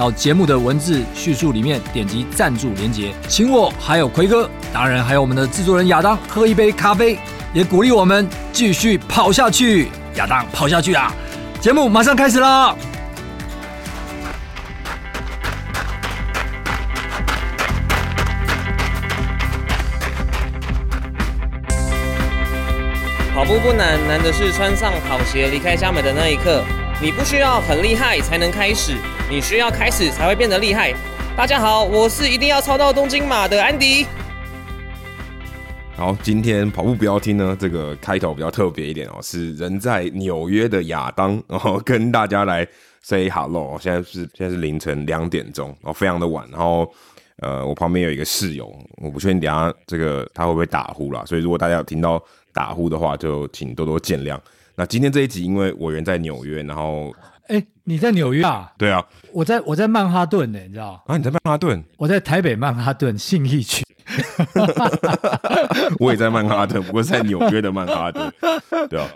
到节目的文字叙述里面点击赞助连接，请我还有奎哥，当然还有我们的制作人亚当喝一杯咖啡，也鼓励我们继续跑下去。亚当跑下去啊！节目马上开始啦！跑步不难，难的是穿上跑鞋离开家门的那一刻。你不需要很厉害才能开始，你需要开始才会变得厉害。大家好，我是一定要超到东京马的安迪。好，今天跑步不要听呢，这个开头比较特别一点哦，是人在纽约的亚当，然 后跟大家来 say hello。现在是现在是凌晨两点钟哦，非常的晚。然后呃，我旁边有一个室友，我不确定等下这个他会不会打呼啦，所以如果大家有听到打呼的话，就请多多见谅。那今天这一集，因为我人在纽约，然后，哎、欸，你在纽约啊？对啊，我在我在曼哈顿呢，你知道？啊，你在曼哈顿？我在台北曼哈顿信义区。我也在曼哈顿，不过在纽约的曼哈顿。对啊，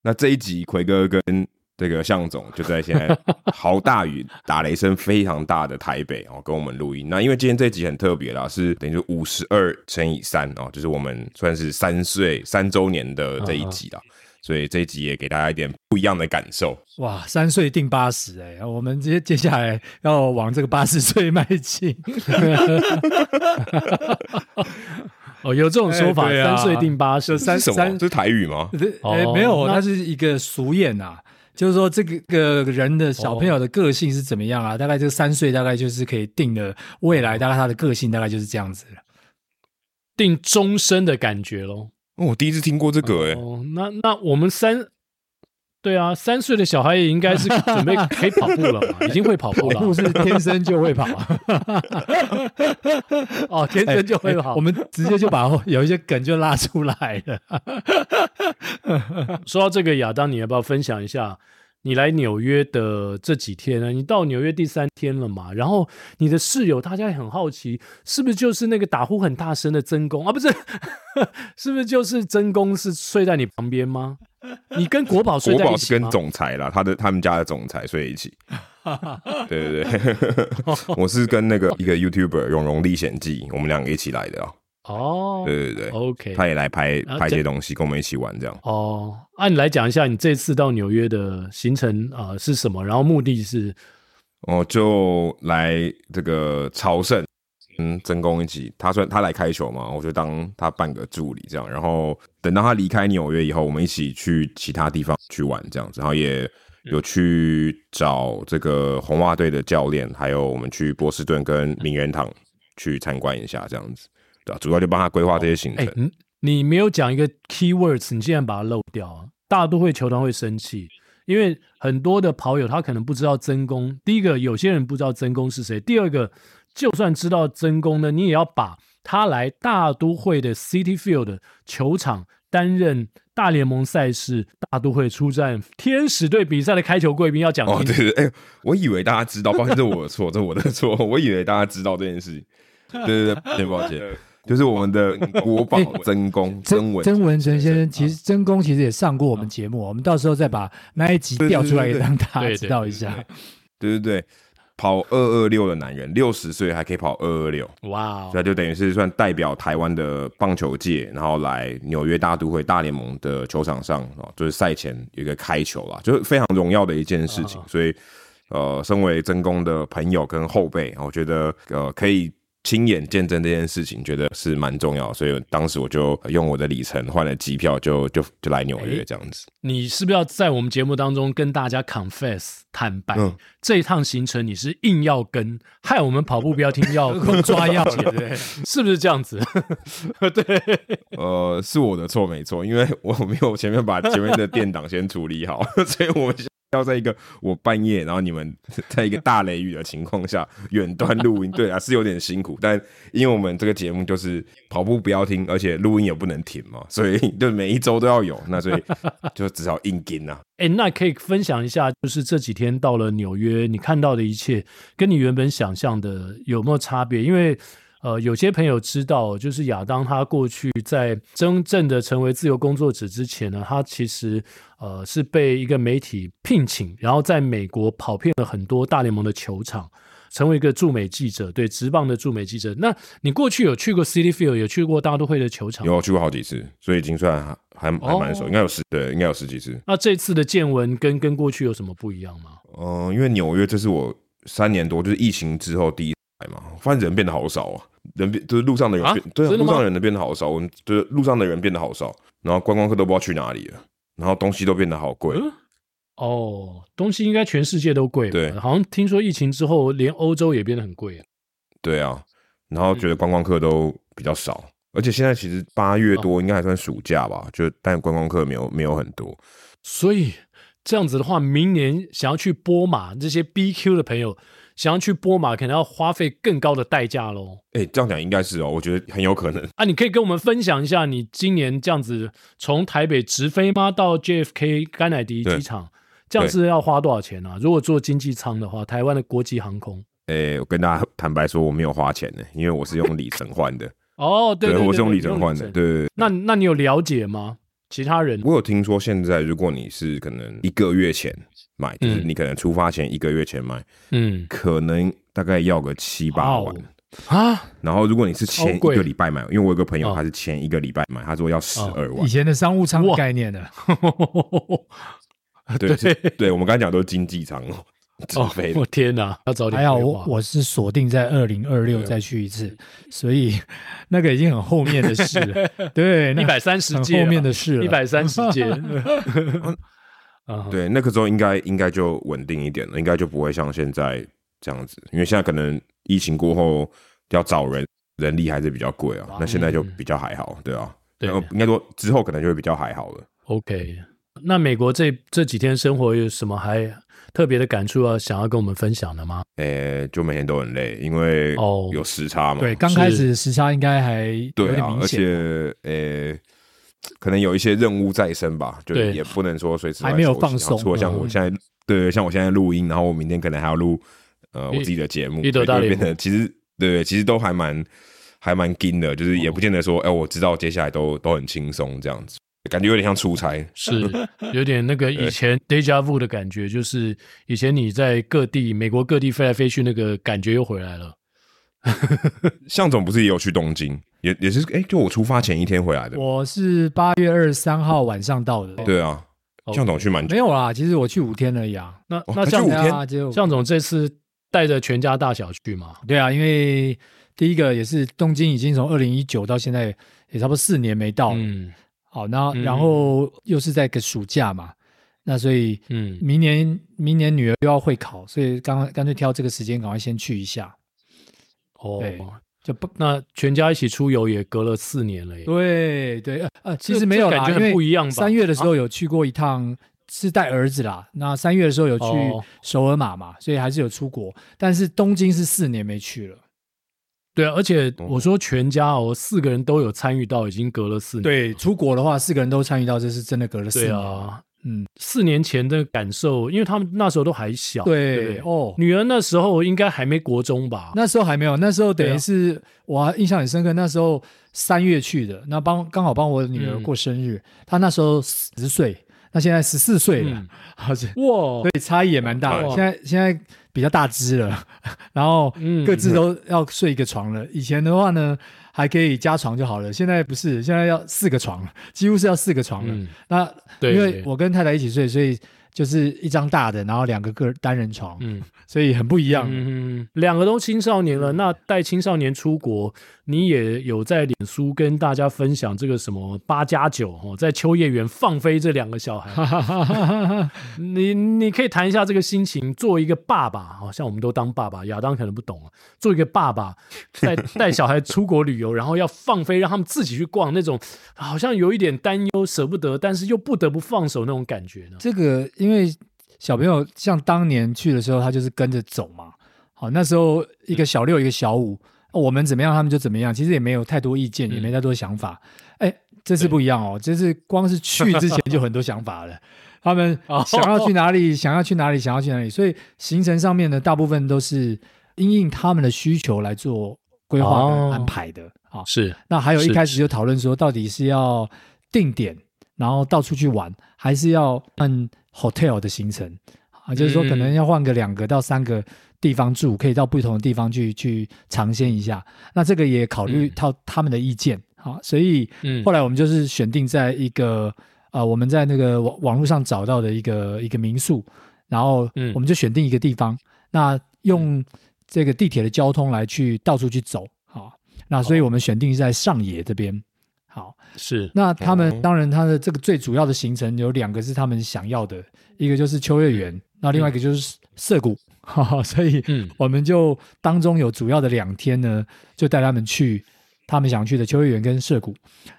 那这一集奎哥跟这个向总就在现在好大雨打雷声非常大的台北哦，跟我们录音。那因为今天这一集很特别啦，是等于五十二乘以三哦，就是我们算是三岁三周年的这一集啦。Uh huh. 所以这一集也给大家一点不一样的感受。哇，三岁定八十哎，我们接接下来要往这个八十岁迈进。哦，有这种说法，欸啊、三岁定八十，三什么？三这是台语吗？欸、没有，它是一个俗谚啊，就是说这个个人的小朋友的个性是怎么样啊？大概这个三岁大概就是可以定的未来，大概他的个性大概就是这样子了，定终身的感觉喽。哦，我第一次听过这个哎、那那我们三，对啊，三岁的小孩也应该是 准备可以跑步了嘛，已经会跑步了，跑步是天生就会跑。哦，天生就会跑，欸欸、我们直接就把有一些梗就拉出来了。说到这个，亚当，你要不要分享一下？你来纽约的这几天呢？你到纽约第三天了嘛？然后你的室友大家也很好奇，是不是就是那个打呼很大声的曾公啊？不是，是不是就是曾公是睡在你旁边吗？你跟国宝睡在一起吗？国宝是跟总裁啦，他的他们家的总裁睡一起。对对对，我是跟那个一个 YouTuber《永荣历险记》，我们两个一起来的啊。哦，对对对，OK，他也来拍拍这些东西，跟我们一起玩这样。哦，按、啊、你来讲一下，你这次到纽约的行程啊、呃、是什么？然后目的是，哦，就来这个朝圣，嗯，曾公一起，他说他来开球嘛，我就当他半个助理这样。然后等到他离开纽约以后，我们一起去其他地方去玩这样子。然后也有去找这个红袜队的教练，还有我们去波士顿跟名人堂去参观一下这样子。对，主要就帮他规划这些行程。哎、欸，你没有讲一个 keywords，你竟然把它漏掉啊，大都会球团会生气，因为很多的跑友他可能不知道曾公。第一个，有些人不知道曾公是谁；第二个，就算知道曾公呢，你也要把他来大都会的 City Field 球场担任大联盟赛事大都会出战天使队比赛的开球贵宾要讲。哦，对对，哎、欸，我以为大家知道，抱歉，这我的错，这我的错，我以为大家知道这件事情。对对对，对，抱歉。就是我们的国宝曾公 曾文曾文成先生，其实曾公其实也上过我们节目，我们到时候再把那一集调出来给让大家知道一下。对对对，跑二二六的男人，六十岁还可以跑二二六，哇！所以就等于是算代表台湾的棒球界，然后来纽约大都会大联盟的球场上啊，就是赛前有一个开球啦，就是非常荣耀的一件事情。所以呃，身为曾公的朋友跟后辈，我觉得呃可以。亲眼见证这件事情，觉得是蛮重要，所以当时我就用我的里程换了机票就，就就就来纽约这样子。你是不是要在我们节目当中跟大家 confess 坦白，嗯、这一趟行程你是硬要跟，害我们跑步不要听要抓药，对，是不是这样子？对，呃，是我的错没错，因为我没有前面把前面的电档先处理好，所以我要在一个我半夜，然后你们 在一个大雷雨的情况下远端录音，对啊，是有点辛苦。但因为我们这个节目就是跑步不要停，而且录音也不能停嘛，所以 就每一周都要有。那所以就只好硬撑啊。哎、那可以分享一下，就是这几天到了纽约，你看到的一切跟你原本想象的有没有差别？因为呃，有些朋友知道，就是亚当他过去在真正的成为自由工作者之前呢，他其实呃是被一个媒体聘请，然后在美国跑遍了很多大联盟的球场，成为一个驻美记者，对职棒的驻美记者。那你过去有去过 City Field，有去过大都会的球场？有去过好几次，所以已经算还还蛮熟，哦、应该有十对，应该有十几次。那这次的见闻跟跟过去有什么不一样吗？嗯、呃，因为纽约这是我三年多，就是疫情之后第一次来嘛，发现人变得好少啊。人变就是路上的人变，啊、对啊，路上的人变得好少，我们就是路上的人变得好少，然后观光客都不知道去哪里了，然后东西都变得好贵。嗯、哦，东西应该全世界都贵，对，好像听说疫情之后连欧洲也变得很贵。对啊，然后觉得观光客都比较少，嗯、而且现在其实八月多应该还算暑假吧，哦、就但观光客没有没有很多，所以这样子的话，明年想要去波马这些 BQ 的朋友。想要去波马，可能要花费更高的代价喽。哎、欸，这样讲应该是哦，我觉得很有可能啊。你可以跟我们分享一下，你今年这样子从台北直飞吗？到 JFK 甘乃迪机场，这样是要花多少钱啊？如果坐经济舱的话，台湾的国际航空。哎、欸，我跟大家坦白说，我没有花钱的，因为我是用里程换的。哦，对，对，对，对，我是用里程换的。对，对，对，那那你有了解吗？其他人？我有听说，现在如果你是可能一个月前买，就是你可能出发前一个月前买，嗯，可能。大概要个七八万啊，然后如果你是前一个礼拜买，因为我有个朋友他是前一个礼拜买，他说要十二万。以前的商务舱概念的，对对，我们刚才讲都是经济舱哦。我天哪，要早点。还好我我是锁定在二零二六再去一次，所以 那个已经很后面的事了。对，一百三十届后面的事了，一百三十届。对，那个时候应该应该就稳定一点了，应该就不会像现在。这样子，因为现在可能疫情过后要找人，人力还是比较贵啊。那现在就比较还好，对啊。对，应该说之后可能就会比较还好了。OK，那美国这这几天生活有什么还特别的感触啊？想要跟我们分享的吗？诶，就每天都很累，因为哦有时差嘛。对，刚开始时差应该还对啊，而且诶，可能有一些任务在身吧，就也不能说随时还没有放松。除了像我现在，对，像我现在录音，然后我明天可能还要录。呃，我自己的节目，就会变得其实对，其实都还蛮还蛮紧的，就是也不见得说，哎、我知道接下来都都很轻松这样子，感觉有点像出差，是有点那个以前 deja vu 的感觉，就是以前你在各地美国各地飞来飞去，那个感觉又回来了。向总不是也有去东京，也也是哎、欸，就我出发前一天回来的。我是八月二十三号晚上到的。对啊，向总去蛮久没有啦，其实我去五天而已啊。那那像五天，象总这次。带着全家大小去嘛？对啊，因为第一个也是东京已经从二零一九到现在也差不多四年没到。嗯，好，那然后又是在个暑假嘛，那所以嗯，明年明年女儿又要会考，所以刚刚干脆挑这个时间赶快先去一下。哦，就不那全家一起出游也隔了四年了耶。对对呃，其实没有感觉很不一样吧？三月的时候有去过一趟。是带儿子啦，那三月的时候有去首尔马嘛，哦、所以还是有出国。但是东京是四年没去了。对啊，而且我说全家哦，四个人都有参与到，已经隔了四年。对，出国的话，四个人都参与到，这是真的隔了四年。对啊，嗯，四年前的感受，因为他们那时候都还小。对，哦，女儿那时候应该还没国中吧？那时候还没有，那时候等于是、啊、我印象很深刻。那时候三月去的，那帮刚好帮我女儿过生日，嗯、她那时候十岁。那现在十四岁了，哇，所以差异也蛮大的。现在现在比较大只了，然后各自都要睡一个床了。嗯、以前的话呢，还可以加床就好了，现在不是，现在要四个床，几乎是要四个床了。嗯、那因为我跟太太一起睡，所以。就是一张大的，然后两个个单人床，嗯，所以很不一样。嗯，两个都青少年了，那带青少年出国，你也有在脸书跟大家分享这个什么八加九哦，在秋叶原放飞这两个小孩，你你可以谈一下这个心情。作为一个爸爸，好像我们都当爸爸，亚当可能不懂啊。做一个爸爸，带 带小孩出国旅游，然后要放飞，让他们自己去逛，那种好像有一点担忧、舍不得，但是又不得不放手那种感觉呢？这个。因为小朋友像当年去的时候，他就是跟着走嘛。好，那时候一个小六，一个小五，我们怎么样，他们就怎么样，其实也没有太多意见，也没太多想法。哎，这次不一样哦，这次光是去之前就很多想法了。他们想要去哪里，想要去哪里，想要去哪里，所以行程上面呢，大部分都是因应他们的需求来做规划跟安排的。啊，是。那还有一开始就讨论说，到底是要定点，然后到处去玩，还是要按 hotel 的行程啊？就是说，可能要换个两个到三个地方住，可以到不同的地方去去尝鲜一下。那这个也考虑到他们的意见。啊，所以后来我们就是选定在一个呃，我们在那个网网络上找到的一个一个民宿，然后我们就选定一个地方，那用这个地铁的交通来去到处去走。啊。那所以我们选定是在上野这边。好，是。那他们当然他的这个最主要的行程有两个是他们想要的，一个就是秋叶原，那另外一个就是涩谷，嗯、所以我们就当中有主要的两天呢，就带他们去他们想去的秋叶原跟涩谷。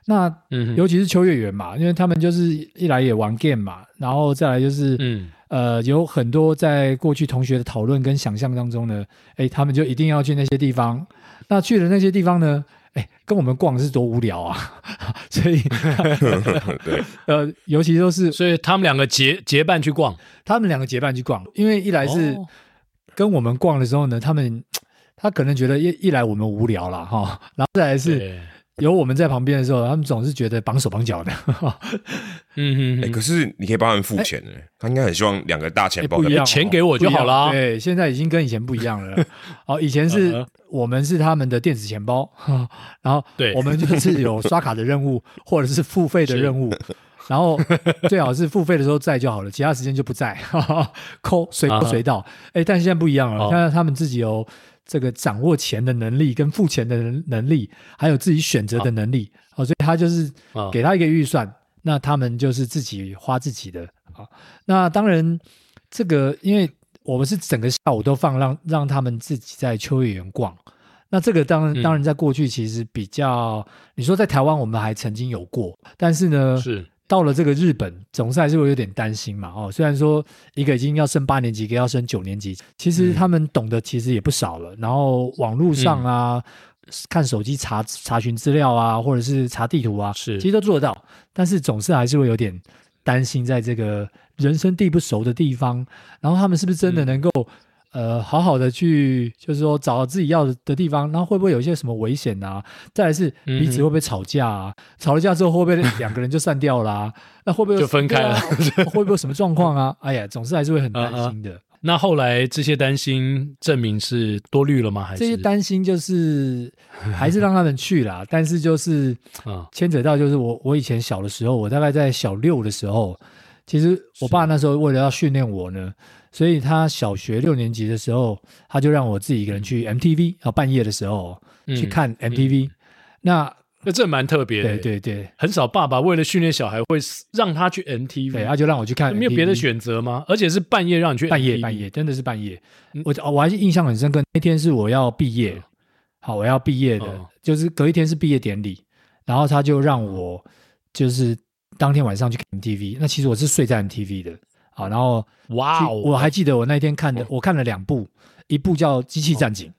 那尤其是秋叶原嘛，因为他们就是一来也玩 game 嘛，然后再来就是嗯呃有很多在过去同学的讨论跟想象当中呢，哎，他们就一定要去那些地方。那去的那些地方呢？哎，跟我们逛是多无聊啊！所以，对，呃，尤其都是，所以他们两个结结伴去逛，他们两个结伴去逛，因为一来是跟我们逛的时候呢，他们 他可能觉得一一来我们无聊了哈，然后再来是。有我们在旁边的时候，他们总是觉得绑手绑脚的。嗯嗯、欸，可是你可以帮他们付钱呢，欸、他应该很希望两个大钱包，欸、不一样，钱给我就好了。对，现在已经跟以前不一样了。哦，以前是我们是他们的电子钱包，然后对，我们就是有刷卡的任务或者是付费的任务，然后 最好是付费的时候在就好了，其他时间就不在，抠随到随到。哎，但现在不一样了，现在他们自己有。这个掌握钱的能力，跟付钱的能力，还有自己选择的能力，好、哦，所以他就是给他一个预算，那他们就是自己花自己的。好，那当然，这个因为我们是整个下午都放让让他们自己在秋叶原逛，那这个当然当然在过去其实比较，你说在台湾我们还曾经有过，但是呢是。到了这个日本，总是还是会有点担心嘛。哦，虽然说一个已经要升八年级，一个要升九年级，其实他们懂得其实也不少了。然后网络上啊，嗯、看手机查查询资料啊，或者是查地图啊，是其实都做得到。但是总是还是会有点担心，在这个人生地不熟的地方，然后他们是不是真的能够、嗯？呃，好好的去，就是说找到自己要的的地方，然后会不会有一些什么危险啊？再来是彼此会不会吵架啊？嗯、吵了架之后会不会 两个人就散掉啦、啊？那会不会就分开了？会不会有什么状况啊？哎呀，总是还是会很担心的。啊啊那后来这些担心证明是多虑了吗？还是这些担心就是还是让他们去啦？但是就是牵扯到就是我我以前小的时候，我大概在小六的时候，其实我爸那时候为了要训练我呢。所以他小学六年级的时候，他就让我自己一个人去 MTV，然后半夜的时候去看 MTV。那那这蛮特别的，对对对，很少爸爸为了训练小孩会让他去 MTV，对，他就让我去看，没有别的选择吗？而且是半夜让你去，半夜半夜真的是半夜。我我还是印象很深刻，那天是我要毕业，好，我要毕业的，就是隔一天是毕业典礼，然后他就让我就是当天晚上去看 MTV。那其实我是睡在 MTV 的。好，然后哇，我还记得我那天看的，我看了两部，一部叫《机器战警》，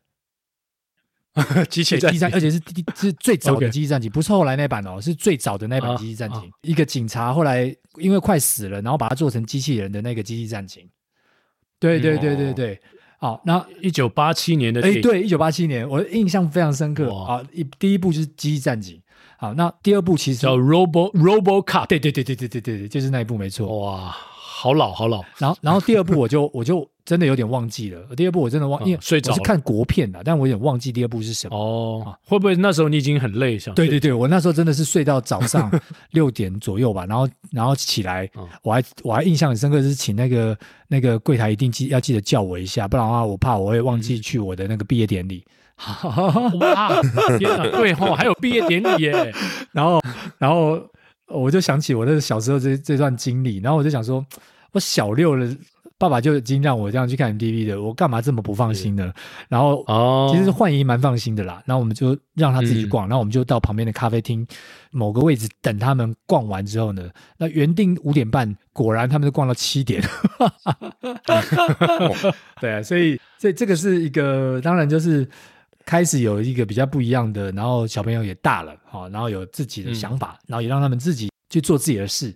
机器战警，而且是第是最早的《机器战警》，不是后来那版哦，是最早的那版《机器战警》。一个警察后来因为快死了，然后把它做成机器人的那个《机器战警》。对对对对对，好，那一九八七年的，哎，对，一九八七年，我的印象非常深刻啊。一第一部就是《机器战警》，好，那第二部其实叫 Robo Robo Cop，对对对对对对对对，就是那一部没错，哇。好老好老，然后然后第二部我就我就真的有点忘记了，第二部我真的忘，因为我是看国片的，但我有点忘记第二部是什么。哦，会不会那时候你已经很累？想对对对，我那时候真的是睡到早上 六点左右吧，然后然后起来，我还我还印象很深刻，是请那个那个柜台一定记要记得叫我一下，不然的话我怕我会忘记去我的那个毕业典礼。哇，天啊，对哦，还有毕业典礼耶，然 后然后。我就想起我那个小时候这这段经历，然后我就想说，我小六了，爸爸就已经让我这样去看 MTV 的，我干嘛这么不放心呢？然后哦，其实焕仪蛮放心的啦。然后我们就让他自己去逛，嗯、然后我们就到旁边的咖啡厅某个位置等他们逛完之后呢，那原定五点半，果然他们就逛到七点。对啊，所以所以这个是一个，当然就是开始有一个比较不一样的，然后小朋友也大了，好，然后有自己的想法，嗯、然后也让他们自己去做自己的事，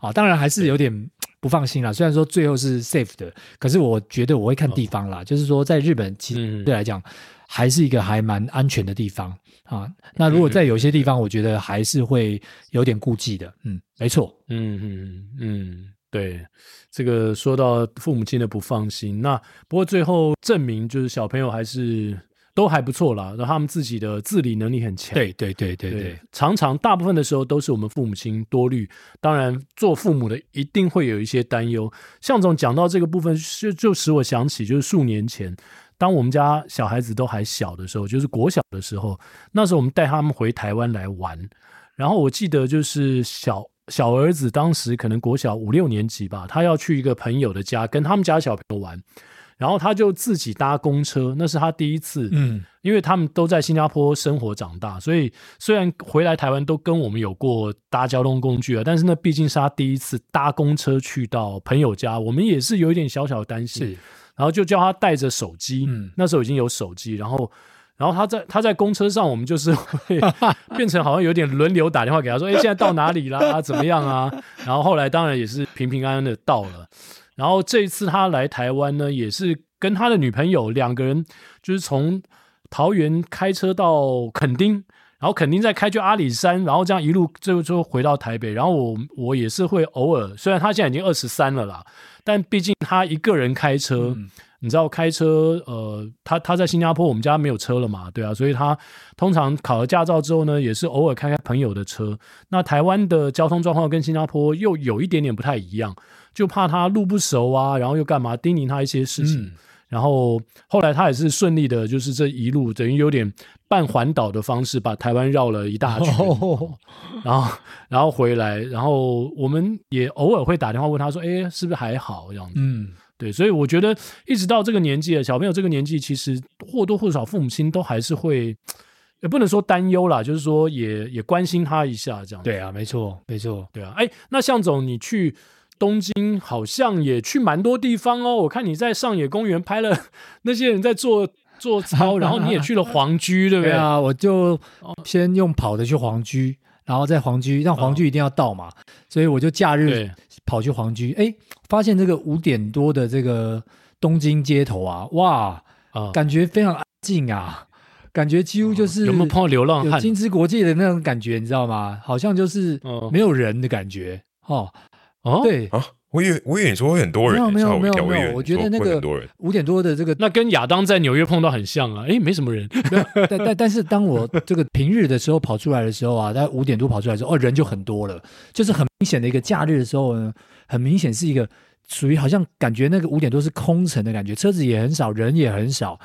啊，当然还是有点。不放心啦，虽然说最后是 safe 的，可是我觉得我会看地方啦。哦、就是说，在日本其实对来讲，还是一个还蛮安全的地方啊。那如果在有些地方，我觉得还是会有点顾忌的。嗯，没错。嗯嗯嗯，对，这个说到父母亲的不放心，那不过最后证明就是小朋友还是。都还不错啦，然后他们自己的自理能力很强。对对对对对，对，常常大部分的时候都是我们父母亲多虑。当然，做父母的一定会有一些担忧。向总讲到这个部分，就就使我想起，就是数年前，当我们家小孩子都还小的时候，就是国小的时候，那时候我们带他们回台湾来玩。然后我记得就是小小儿子当时可能国小五六年级吧，他要去一个朋友的家，跟他们家小朋友玩。然后他就自己搭公车，那是他第一次。嗯，因为他们都在新加坡生活长大，所以虽然回来台湾都跟我们有过搭交通工具啊，但是那毕竟是他第一次搭公车去到朋友家，我们也是有一点小小的担心。是，然后就叫他带着手机。嗯，那时候已经有手机，然后，然后他在他在公车上，我们就是会 变成好像有点轮流打电话给他说：“哎，现在到哪里啦？怎么样啊？”然后后来当然也是平平安安的到了。然后这一次他来台湾呢，也是跟他的女朋友两个人，就是从桃园开车到垦丁，然后垦丁再开去阿里山，然后这样一路最后就回到台北。然后我我也是会偶尔，虽然他现在已经二十三了啦，但毕竟他一个人开车，你知道开车，呃，他他在新加坡，我们家没有车了嘛，对啊，所以他通常考了驾照之后呢，也是偶尔开开朋友的车。那台湾的交通状况跟新加坡又有一点点不太一样。就怕他路不熟啊，然后又干嘛叮咛他一些事情，嗯、然后后来他也是顺利的，就是这一路等于有点半环岛的方式把台湾绕了一大圈，哦、然后然后回来，然后我们也偶尔会打电话问他说，哎，是不是还好这样子？嗯，对，所以我觉得一直到这个年纪了，小朋友这个年纪，其实或多或少父母亲都还是会，也不能说担忧啦，就是说也也关心他一下这样。对啊，没错，没错，对啊，哎，那向总你去。东京好像也去蛮多地方哦，我看你在上野公园拍了那些人在做做操，然后你也去了皇居，对不对？对啊，我就先用跑的去皇居，然后在皇居，让皇居一定要到嘛，哦、所以我就假日跑去皇居，哎，发现这个五点多的这个东京街头啊，哇，嗯、感觉非常安静啊，感觉几乎就是有没有碰到流浪汉？金枝国际的那种感觉，你知道吗？好像就是没有人的感觉，哦。哦，对啊，我以为我以为你说会很多人，没有没有没有没有，我觉得那个五点多的这个，那跟亚当在纽约碰到很像啊，诶，没什么人，但但但是当我这个平日的时候跑出来的时候啊，在五点多跑出来的时候，哦，人就很多了，就是很明显的一个假日的时候呢，很明显是一个属于好像感觉那个五点多是空城的感觉，车子也很少，人也很少。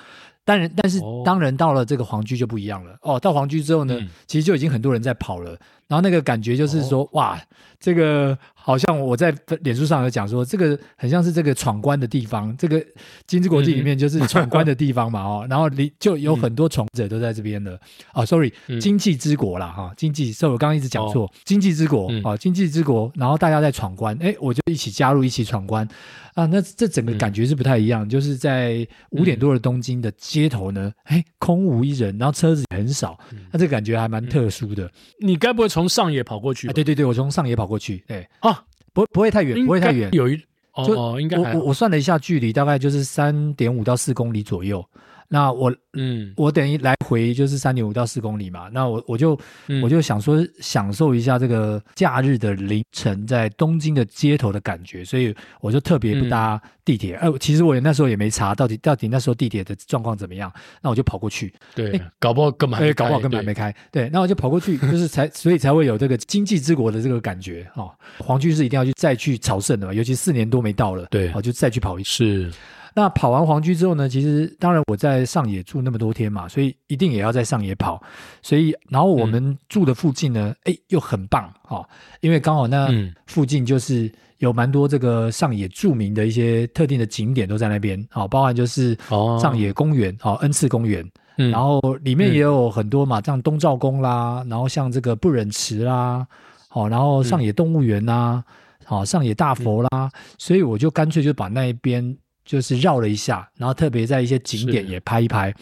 当然，但是当人到了这个皇居就不一样了哦。到皇居之后呢，嗯、其实就已经很多人在跑了。然后那个感觉就是说，哦、哇，这个好像我在脸书上有讲说，这个很像是这个闯关的地方。这个金枝国际里面就是闯关的地方嘛，哦。然后里就有很多闯者都在这边了。哦，sorry，经济之国啦，哈，经济。所以我刚刚一直讲错，哦、经济之国哦，经济之国。然后大家在闯关，哎，我就一起加入，一起闯关。啊，那这整个感觉是不太一样，嗯、就是在五点多的东京的街头呢，哎、嗯，空无一人，然后车子也很少，那、嗯、这个感觉还蛮特殊的。嗯、你该不会从上野跑过去？啊，对对对，我从上野跑过去，对啊，不不会太远，不会太远，有一就哦，应该我我我算了一下距离，大概就是三点五到四公里左右。那我嗯，我等于来回就是三点五到四公里嘛。那我我就、嗯、我就想说享受一下这个假日的凌晨在东京的街头的感觉，所以我就特别不搭地铁。哎、嗯，其实我那时候也没查到底到底那时候地铁的状况怎么样。那我就跑过去，对，诶搞不好根本搞不好根本还没开。对，那我就跑过去，就是才所以才会有这个经济之国的这个感觉哦。皇居是一定要去再去朝圣的嘛，尤其四年多没到了，对，我就再去跑一次。是。那跑完皇居之后呢？其实当然我在上野住那么多天嘛，所以一定也要在上野跑。所以然后我们住的附近呢，哎、嗯，又很棒哦，因为刚好那附近就是有蛮多这个上野著名的一些特定的景点都在那边，好，包含就是上野公园，好，恩赐公园，嗯，然后里面也有很多嘛，像东照宫啦，然后像这个不忍池啦，好，然后上野动物园呐，好，上野大佛啦，所以我就干脆就把那一边就是绕了一下，然后特别在一些景点也拍一拍。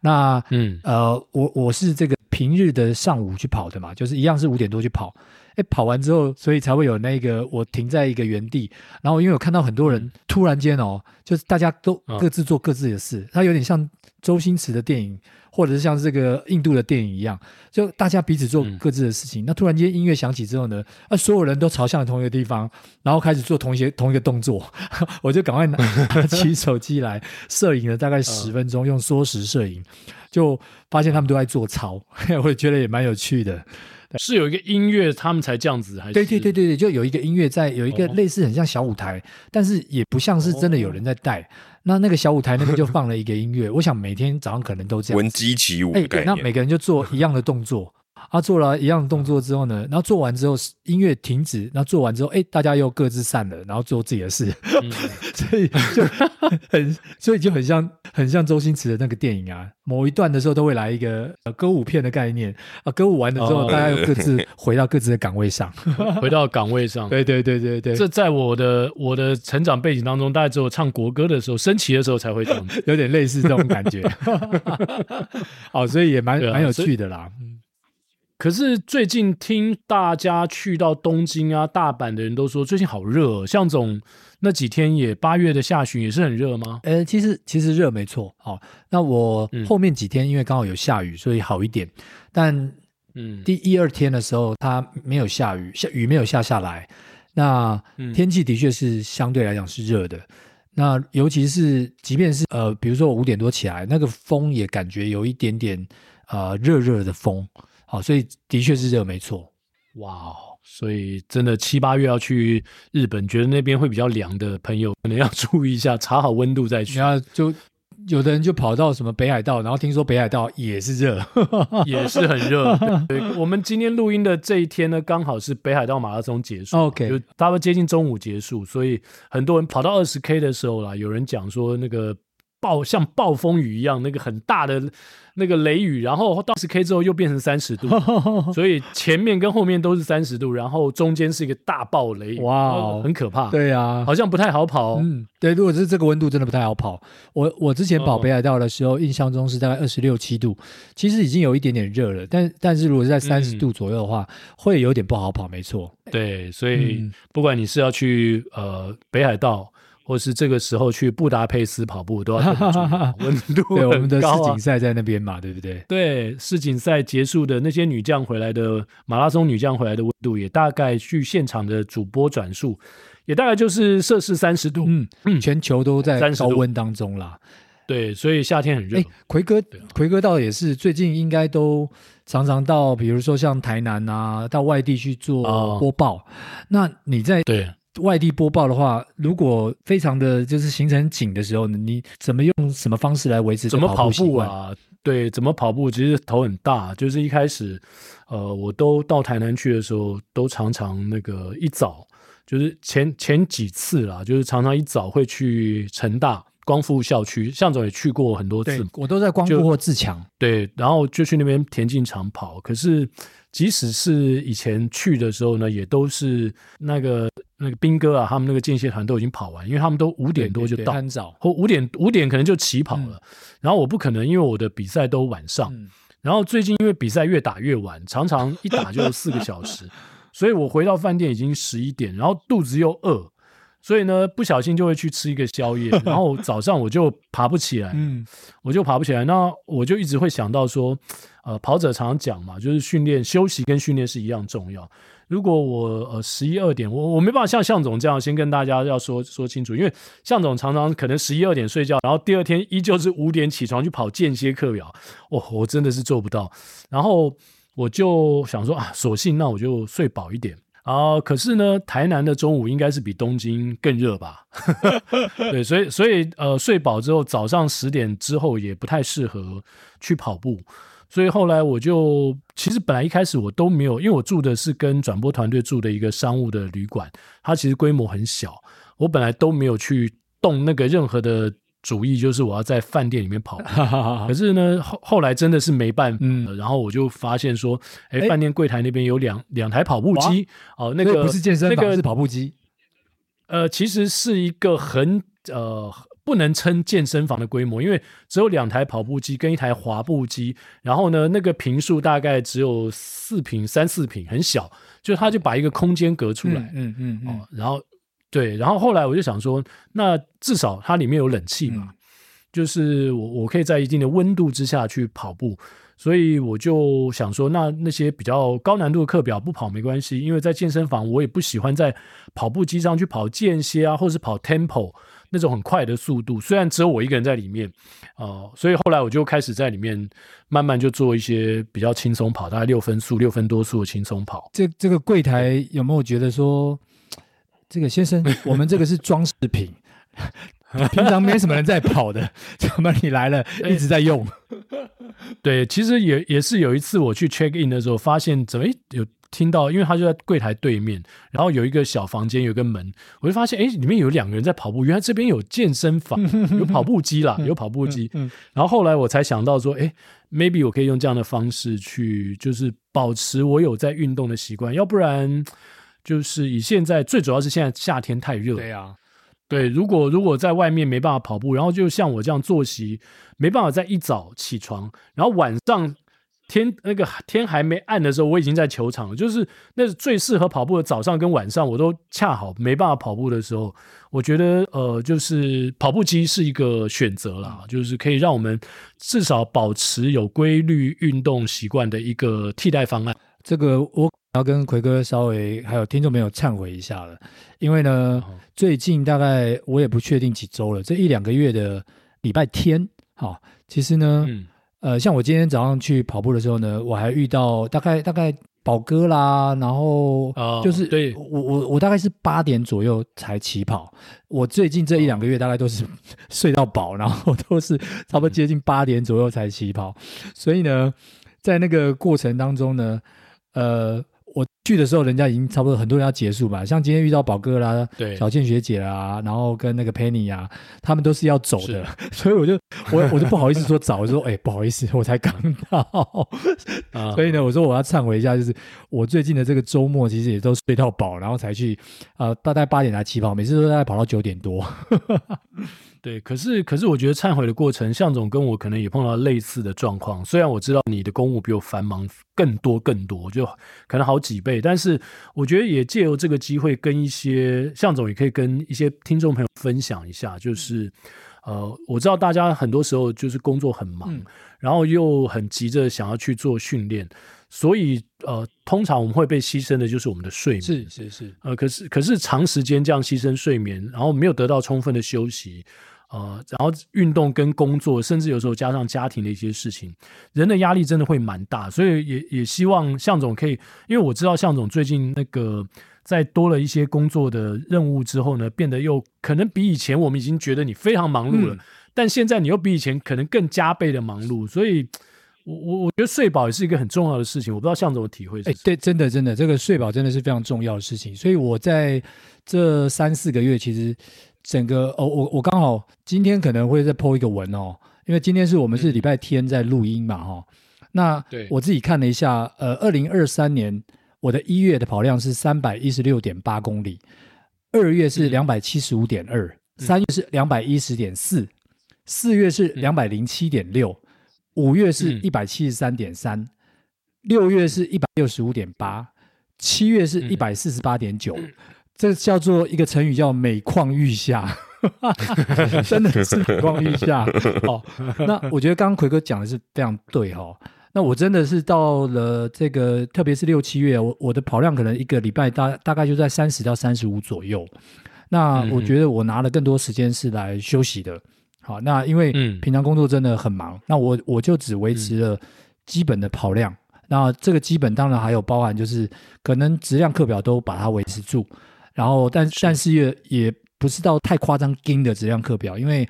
那嗯呃，我我是这个平日的上午去跑的嘛，就是一样是五点多去跑。哎，跑完之后，所以才会有那个我停在一个原地，然后因为我看到很多人突然间哦，就是大家都各自做各自的事，它有点像周星驰的电影，或者是像这个印度的电影一样，就大家彼此做各自的事情。那突然间音乐响起之后呢，啊，所有人都朝向同一个地方，然后开始做同一些同一个动作，我就赶快 拿起手机来摄影了，大概十分钟，用缩时摄影，就发现他们都在做操，我也觉得也蛮有趣的。是有一个音乐，他们才这样子，还是？对对对对对，就有一个音乐在，有一个类似很像小舞台，哦、但是也不像是真的有人在带。哦、那那个小舞台那边就放了一个音乐，我想每天早上可能都这样。闻鸡起舞，哎，那每个人就做一样的动作。他做了一样的动作之后呢，然后做完之后音乐停止，然后做完之后，哎，大家又各自散了，然后做自己的事，嗯、所以就 很，所以就很像很像周星驰的那个电影啊，某一段的时候都会来一个歌舞片的概念啊，歌舞完了之后，大家又各自 回到各自的岗位上，回到岗位上，对对对对对，这在我的我的成长背景当中，大概只有唱国歌的时候，升旗的时候才会这样，有点类似这种感觉，哦，所以也蛮蛮有趣的啦。可是最近听大家去到东京啊、大阪的人都说最近好热哦，象总那几天也八月的下旬也是很热吗？呃，其实其实热没错。好，那我后面几天因为刚好有下雨，所以好一点。但嗯，第一二天的时候它没有下雨，下雨没有下下来，那天气的确是相对来讲是热的。那尤其是即便是呃，比如说我五点多起来，那个风也感觉有一点点呃热热的风。好，所以的确是这个没错。哇哦，所以真的七八月要去日本，觉得那边会比较凉的朋友，可能要 注意一下，查好温度再去。然后就有的人就跑到什么北海道，然后听说北海道也是热，也是很热。对，我们今天录音的这一天呢，刚好是北海道马拉松结束，OK，就差不多接近中午结束，所以很多人跑到二十 K 的时候啦，有人讲说那个暴像暴风雨一样，那个很大的。那个雷雨，然后到十 K 之后又变成三十度，所以前面跟后面都是三十度，然后中间是一个大暴雷，哇很可怕。对啊，好像不太好跑。嗯，对，如果是这个温度，真的不太好跑。我我之前跑北海道的时候，印象中是大概二十六七度，其实已经有一点点热了，但但是如果是在三十度左右的话，嗯、会有点不好跑，没错。对，所以不管你是要去呃北海道。或是这个时候去布达佩斯跑步都要 温度、啊。对，我们的世锦赛在那边嘛，对不对？对，世锦赛结束的那些女将回来的马拉松女将回来的温度，也大概据现场的主播转述，也大概就是摄氏三十度。嗯嗯，全球都在高温当中啦。对，所以夏天很热。哎，奎哥，奎哥倒也是最近应该都常常到，比如说像台南啊，到外地去做播报。哦、那你在对？外地播报的话，如果非常的就是行程紧的时候呢，你怎么用什么方式来维持？怎么跑步啊？对，怎么跑步？其实头很大。就是一开始，呃，我都到台南去的时候，都常常那个一早，就是前前几次啦，就是常常一早会去成大光复校区，向总也去过很多次，我都在光复或自强。对，然后就去那边田径场跑。可是，即使是以前去的时候呢，也都是那个。那个兵哥啊，他们那个间歇团都已经跑完，因为他们都五点多就到，很早，或五点五点可能就起跑了。嗯、然后我不可能，因为我的比赛都晚上。嗯、然后最近因为比赛越打越晚，常常一打就四个小时，所以我回到饭店已经十一点，然后肚子又饿，所以呢不小心就会去吃一个宵夜，然后早上我就爬不起来，嗯，我就爬不起来，那我就一直会想到说，呃，跑者常常讲嘛，就是训练休息跟训练是一样重要。如果我呃十一二点，我我没办法像向总这样先跟大家要说说清楚，因为向总常常可能十一二点睡觉，然后第二天依旧是五点起床去跑间歇课表，哦，我真的是做不到。然后我就想说啊，索性那我就睡饱一点。然后可是呢，台南的中午应该是比东京更热吧？对，所以所以呃，睡饱之后，早上十点之后也不太适合去跑步。所以后来我就，其实本来一开始我都没有，因为我住的是跟转播团队住的一个商务的旅馆，它其实规模很小，我本来都没有去动那个任何的主意，就是我要在饭店里面跑。可是呢，后后来真的是没办法，嗯，然后我就发现说，哎，饭店柜台那边有两两台跑步机，哦，那个不是健身房，那个是跑步机，呃，其实是一个很呃。不能称健身房的规模，因为只有两台跑步机跟一台滑步机，然后呢，那个平数大概只有四平、三四平，很小，就他就把一个空间隔出来，嗯嗯，嗯，嗯哦，然后对，然后后来我就想说，那至少它里面有冷气嘛，嗯、就是我我可以在一定的温度之下去跑步，所以我就想说，那那些比较高难度的课表不跑没关系，因为在健身房我也不喜欢在跑步机上去跑间歇啊，或是跑 tempo。那种很快的速度，虽然只有我一个人在里面，哦、呃，所以后来我就开始在里面慢慢就做一些比较轻松跑，大概六分速、六分多速的轻松跑。这这个柜台有没有觉得说，这个先生，我们这个是装饰品，平常没什么人在跑的，怎么你来了一直在用？对，其实也也是有一次我去 check in 的时候，发现怎么有。听到，因为他就在柜台对面，然后有一个小房间，有一个门，我就发现，哎，里面有两个人在跑步。原来这边有健身房，有跑步机啦，有跑步机。然后后来我才想到说，哎，maybe 我可以用这样的方式去，就是保持我有在运动的习惯。要不然，就是以现在最主要是现在夏天太热。对啊，对，如果如果在外面没办法跑步，然后就像我这样作息，没办法在一早起床，然后晚上。天那个天还没暗的时候，我已经在球场了。就是那是最适合跑步的早上跟晚上，我都恰好没办法跑步的时候，我觉得呃，就是跑步机是一个选择啦，就是可以让我们至少保持有规律运动习惯的一个替代方案。这个我要跟奎哥稍微还有听众朋友忏悔一下了，因为呢，最近大概我也不确定几周了，这一两个月的礼拜天，好，其实呢。嗯呃，像我今天早上去跑步的时候呢，我还遇到大概大概宝哥啦，然后就是、哦、对我我我大概是八点左右才起跑。我最近这一两个月大概都是 睡到饱，然后都是差不多接近八点左右才起跑。所以呢，在那个过程当中呢，呃。我去的时候，人家已经差不多很多人要结束吧。像今天遇到宝哥啦，对，小倩学姐啦，然后跟那个 Penny、啊，他们都是要走的，所以我就我我就不好意思说早，我说 哎、欸、不好意思，我才刚到，所以呢，我说我要忏悔一下，就是我最近的这个周末其实也都睡到饱，然后才去，呃，大概八点来起跑，每次都大概跑到九点多。对，可是可是我觉得忏悔的过程，向总跟我可能也碰到类似的状况。虽然我知道你的公务比我繁忙更多更多，就可能好几倍，但是我觉得也借由这个机会，跟一些向总也可以跟一些听众朋友分享一下，就是呃，我知道大家很多时候就是工作很忙，嗯、然后又很急着想要去做训练。所以，呃，通常我们会被牺牲的就是我们的睡眠，是是是，呃，可是可是长时间这样牺牲睡眠，然后没有得到充分的休息，呃，然后运动跟工作，甚至有时候加上家庭的一些事情，人的压力真的会蛮大。所以也也希望向总可以，因为我知道向总最近那个在多了一些工作的任务之后呢，变得又可能比以前我们已经觉得你非常忙碌了，嗯、但现在你又比以前可能更加倍的忙碌，所以。我我我觉得睡饱也是一个很重要的事情，我不知道向总体会是。哎，对，真的真的，这个睡饱真的是非常重要的事情。所以我在这三四个月，其实整个哦，我我刚好今天可能会再 po 一个文哦，因为今天是我们是礼拜天在录音嘛哈、哦。那我自己看了一下，呃，二零二三年我的一月的跑量是三百一十六点八公里，二月是两百七十五点二，三月是两百一十点四，四月是两百零七点六。五月是一百七十三点三，六月是一百六十五点八，七月是一百四十八点九，这叫做一个成语叫每况愈下 真的是每况愈下 哦。那我觉得刚刚奎哥讲的是非常对哦。那我真的是到了这个，特别是六七月，我我的跑量可能一个礼拜大大概就在三十到三十五左右。那我觉得我拿了更多时间是来休息的。好，那因为平常工作真的很忙，嗯、那我我就只维持了基本的跑量，那这个基本当然还有包含就是可能质量课表都把它维持住，然后但但是也也不是到太夸张盯的质量课表，因为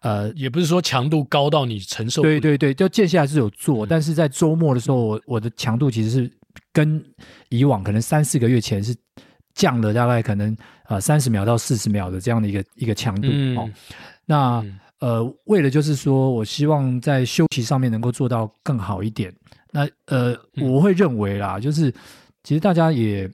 呃也不是说强度高到你承受。对对对，就间歇还是有做，嗯、但是在周末的时候，我我的强度其实是跟以往可能三四个月前是降了大概可能呃三十秒到四十秒的这样的一个一个强度、嗯、哦。那、嗯、呃为了就是说我希望在休息上面能够做到更好一点。那呃，我会认为啦，就是其实大家也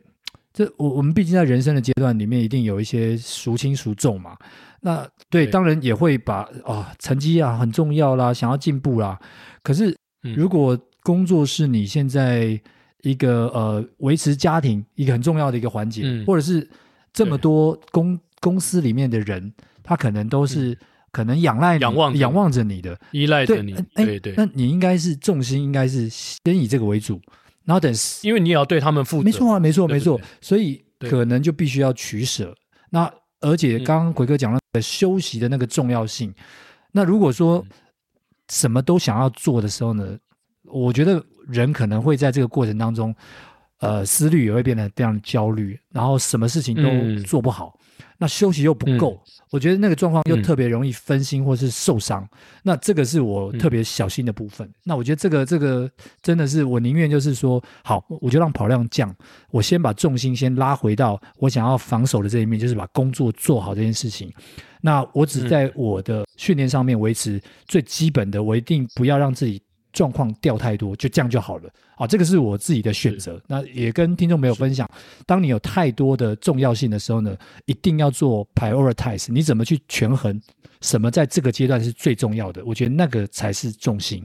这我我们毕竟在人生的阶段里面，一定有一些孰轻孰重嘛。那对，当然也会把啊、哦、成绩啊很重要啦，想要进步啦。可是如果工作是你现在一个呃维持家庭一个很重要的一个环节，嗯、或者是这么多公公司里面的人，他可能都是。可能仰赖仰望仰望着你的，依赖着你，对对，对。那你应该是重心应该是先以这个为主，然后等，因为你也要对他们负责。没错啊，没错，没错。所以可能就必须要取舍。那而且刚刚鬼哥讲了休息的那个重要性。那如果说什么都想要做的时候呢，我觉得人可能会在这个过程当中，呃，思虑也会变得非常焦虑，然后什么事情都做不好。那休息又不够，嗯、我觉得那个状况又特别容易分心或是受伤。嗯、那这个是我特别小心的部分。嗯、那我觉得这个这个真的是我宁愿就是说，好，我就让跑量降，我先把重心先拉回到我想要防守的这一面，就是把工作做好这件事情。那我只在我的训练上面维持最基本的，我一定不要让自己。状况掉太多，就这样就好了。好，这个是我自己的选择。那也跟听众朋友分享，当你有太多的重要性的时候呢，一定要做 prioritize。你怎么去权衡什么在这个阶段是最重要的？我觉得那个才是重心。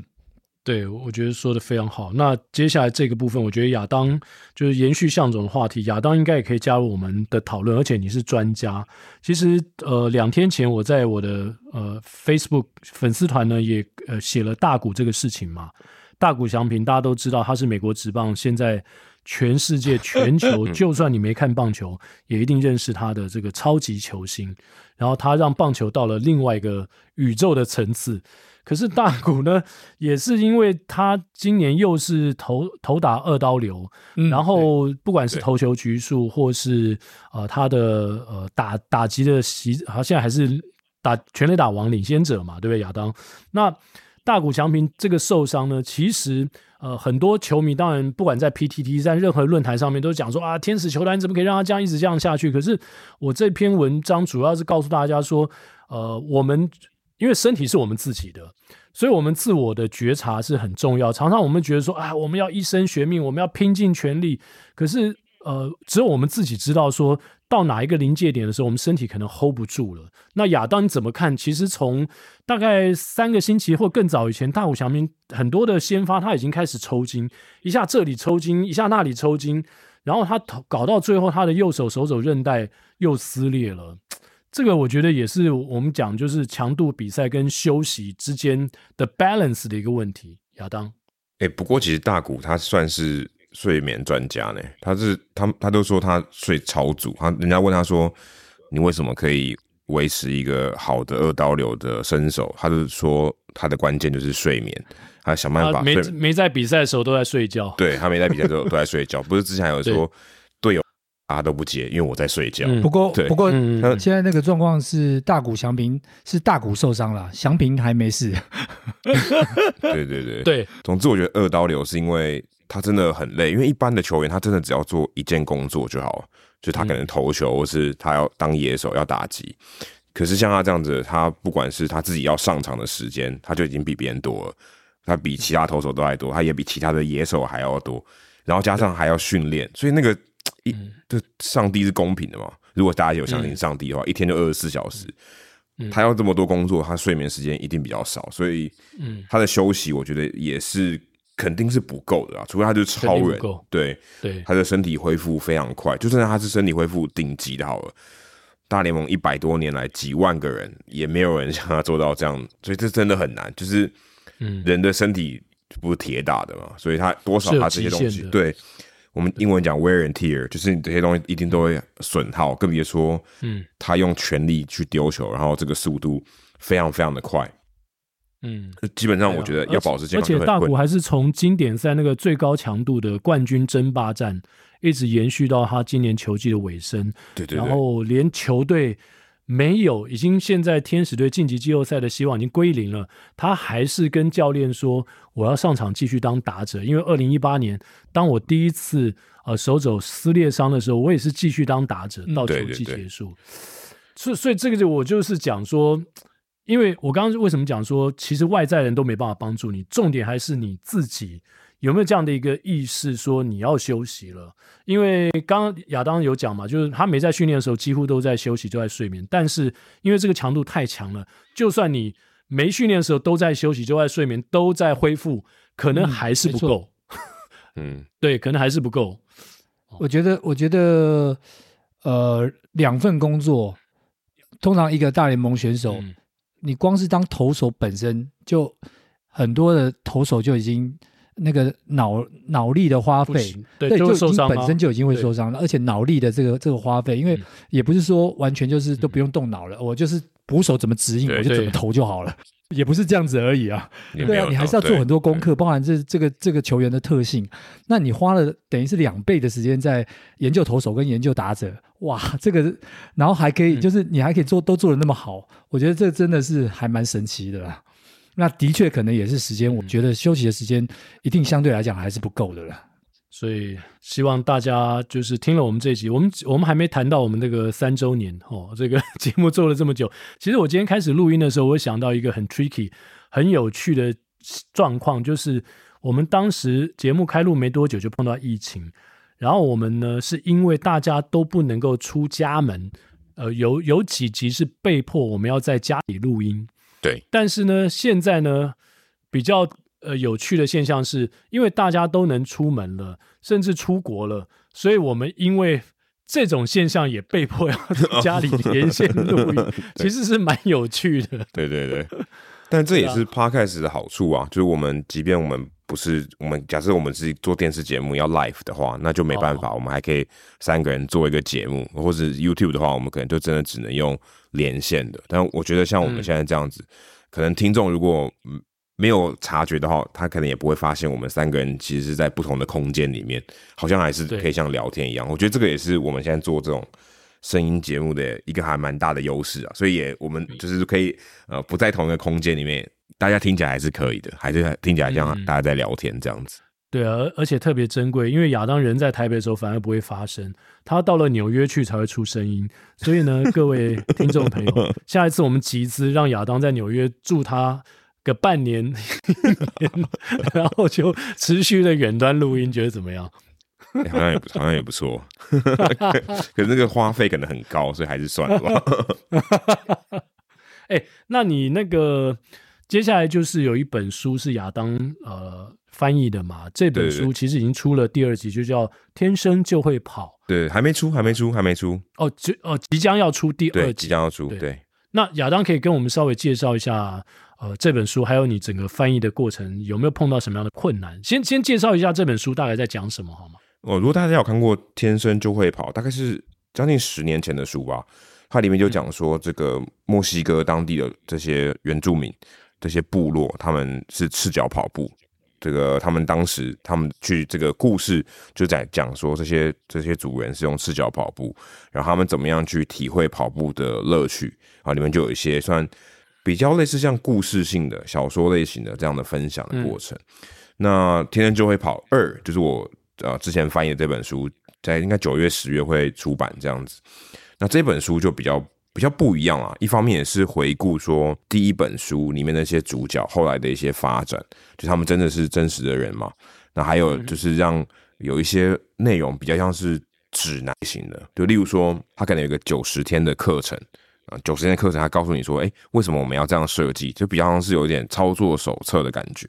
对，我觉得说的非常好。那接下来这个部分，我觉得亚当就是延续向总的话题，亚当应该也可以加入我们的讨论。而且你是专家。其实，呃，两天前我在我的呃 Facebook 粉丝团呢，也呃写了大谷这个事情嘛。大谷翔平大家都知道，他是美国职棒现在全世界 全球，就算你没看棒球，也一定认识他的这个超级球星。然后他让棒球到了另外一个宇宙的层次。可是大谷呢，也是因为他今年又是投投打二刀流，嗯、然后不管是投球局数，或是呃他的呃打打击的席，好像还是打全垒打王领先者嘛，对不对？亚当，那大谷翔平这个受伤呢，其实呃很多球迷当然不管在 PTT 在任何论坛上面都讲说啊，天使球团怎么可以让他这样一直这样下去？可是我这篇文章主要是告诉大家说，呃我们。因为身体是我们自己的，所以我们自我的觉察是很重要。常常我们觉得说，啊，我们要一生学命，我们要拼尽全力。可是，呃，只有我们自己知道，说到哪一个临界点的时候，我们身体可能 hold 不住了。那亚当你怎么看？其实从大概三个星期或更早以前，大谷翔平很多的先发他已经开始抽筋，一下这里抽筋，一下那里抽筋，然后他搞到最后，他的右手手肘韧带又撕裂了。这个我觉得也是我们讲，就是强度比赛跟休息之间的 balance 的一个问题。亚当，哎，不过其实大谷他算是睡眠专家呢，他是他他都说他睡超足，他人家问他说，你为什么可以维持一个好的二刀流的身手？他就说他的关键就是睡眠，他想办法没没在比赛的时候都在睡觉，对，他没在比赛的时候都在睡觉，不是之前还有说。他都不接，因为我在睡觉。嗯、不过，对不过，嗯、现在那个状况是大谷翔平是大谷受伤了，翔平还没事。对对对对。总之，我觉得二刀流是因为他真的很累，因为一般的球员他真的只要做一件工作就好，就他可能投球，或是他要当野手要打击。可是像他这样子，他不管是他自己要上场的时间，他就已经比别人多了，他比其他投手都还多，他也比其他的野手还要多，然后加上还要训练，所以那个。一，这上帝是公平的嘛？如果大家有相信上帝的话，嗯、一天就二十四小时，嗯、他要这么多工作，他睡眠时间一定比较少，所以，嗯，他的休息我觉得也是肯定是不够的啊。除非他就是超人，对对，他的身体恢复非常快，就算他是身体恢复顶级的好了，大联盟一百多年来几万个人也没有人 像他做到这样，所以这真的很难。就是，嗯，人的身体不是铁打的嘛，所以他多少他这些东西对。我们英文讲 wear and tear，就是你这些东西一定都会损耗，更别说，嗯，他用全力去丢球，然后这个速度非常非常的快，嗯，基本上我觉得要保持健康，而且大谷还是从经典赛那个最高强度的冠军争霸战，一直延续到他今年球季的尾声。对对对，然后连球队没有，已经现在天使队晋级季后赛的希望已经归零了，他还是跟教练说：“我要上场继续当打者。”因为二零一八年，当我第一次呃手肘撕裂伤的时候，我也是继续当打者到球季结束。所以，所以这个就我就是讲说。因为我刚刚为什么讲说，其实外在人都没办法帮助你，重点还是你自己有没有这样的一个意识，说你要休息了。因为刚刚亚当有讲嘛，就是他没在训练的时候，几乎都在休息，都在睡眠。但是因为这个强度太强了，就算你没训练的时候都在休息，就在睡眠，都在恢复，可能还是不够。嗯，对，可能还是不够。我觉得，我觉得，呃，两份工作，通常一个大联盟选手。嗯你光是当投手本身就很多的投手就已经那个脑脑力的花费，对，对就，就已经本身就已经会受伤了，而且脑力的这个这个花费，因为也不是说完全就是都不用动脑了，嗯、我就是捕手怎么指引我就怎么投就好了，也不是这样子而已啊。对啊，你还是要做很多功课，包含这这个这个球员的特性，那你花了等于是两倍的时间在研究投手跟研究打者。哇，这个，然后还可以，就是你还可以做，都做的那么好，我觉得这真的是还蛮神奇的啦。那的确可能也是时间，我觉得休息的时间一定相对来讲还是不够的啦。所以希望大家就是听了我们这一集，我们我们还没谈到我们那个三周年哦，这个 节目做了这么久，其实我今天开始录音的时候，我想到一个很 tricky、很有趣的状况，就是我们当时节目开录没多久就碰到疫情。然后我们呢，是因为大家都不能够出家门，呃，有有几集是被迫我们要在家里录音。对，但是呢，现在呢，比较呃有趣的现象是，因为大家都能出门了，甚至出国了，所以我们因为这种现象也被迫要在家里连线录音，其实是蛮有趣的。对对对，但这也是 Podcast 的好处啊，就是我们即便我们。不是我们假设我们是做电视节目要 live 的话，那就没办法。我们还可以三个人做一个节目，或者 YouTube 的话，我们可能就真的只能用连线的。但我觉得像我们现在这样子，可能听众如果没有察觉的话，他可能也不会发现我们三个人其实是在不同的空间里面，好像还是可以像聊天一样。我觉得这个也是我们现在做这种声音节目的一个还蛮大的优势啊。所以也我们就是可以呃不在同一个空间里面。大家听起来还是可以的，还是听起来像大家在聊天这样子。嗯、对啊，而且特别珍贵，因为亚当人在台北的时候反而不会发声，他到了纽约去才会出声音。所以呢，各位听众朋友，下一次我们集资让亚当在纽约住他个半年，年 然后就持续的远端录音，觉得怎么样？欸、好像也不好像也不错，可是那个花费可能很高，所以还是算了吧。哎、欸，那你那个接下来就是有一本书是亚当呃翻译的嘛？这本书其实已经出了第二集，就叫《天生就会跑》。对，还没出，还没出，还没出。哦，就哦，即将要出第二集，即将要出。对，对那亚当可以跟我们稍微介绍一下呃这本书，还有你整个翻译的过程有没有碰到什么样的困难？先先介绍一下这本书大概在讲什么好吗？哦，如果大家有看过《天生就会跑》，大概是将近十年前的书吧。它里面就讲说，这个墨西哥当地的这些原住民、这些部落，他们是赤脚跑步。这个他们当时他们去这个故事就在讲说，这些这些族人是用赤脚跑步，然后他们怎么样去体会跑步的乐趣啊？里面就有一些算比较类似像故事性的小说类型的这样的分享的过程。嗯、那天天就会跑二，就是我呃之前翻译的这本书，在应该九月十月会出版这样子。那这本书就比较比较不一样啊，一方面也是回顾说第一本书里面那些主角后来的一些发展，就他们真的是真实的人嘛。那还有就是让有一些内容比较像是指南型的，就例如说他可能有个九十天的课程啊，九十天的课程他告诉你说，哎，为什么我们要这样设计？就比较像是有一点操作手册的感觉。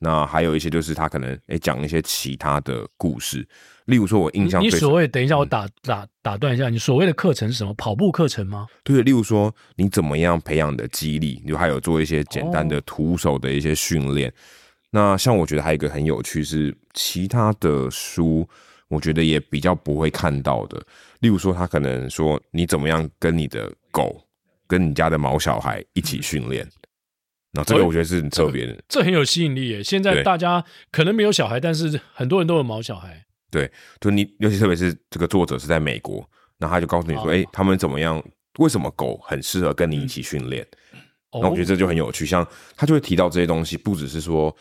那还有一些就是他可能诶讲一些其他的故事，例如说我印象你所谓等一下我打打打断一下，你所谓的课程是什么？跑步课程吗？对，例如说你怎么样培养你的肌力，你还有做一些简单的徒手的一些训练。哦、那像我觉得还有一个很有趣是其他的书，我觉得也比较不会看到的，例如说他可能说你怎么样跟你的狗跟你家的毛小孩一起训练。那这个我觉得是很特别的，这很有吸引力耶。现在大家可能没有小孩，但是很多人都有毛小孩。对，就你，尤其特别是这个作者是在美国，那他就告诉你说，哎，他们怎么样？为什么狗很适合跟你一起训练？那我觉得这就很有趣。像他就会提到这些东西，不只是说，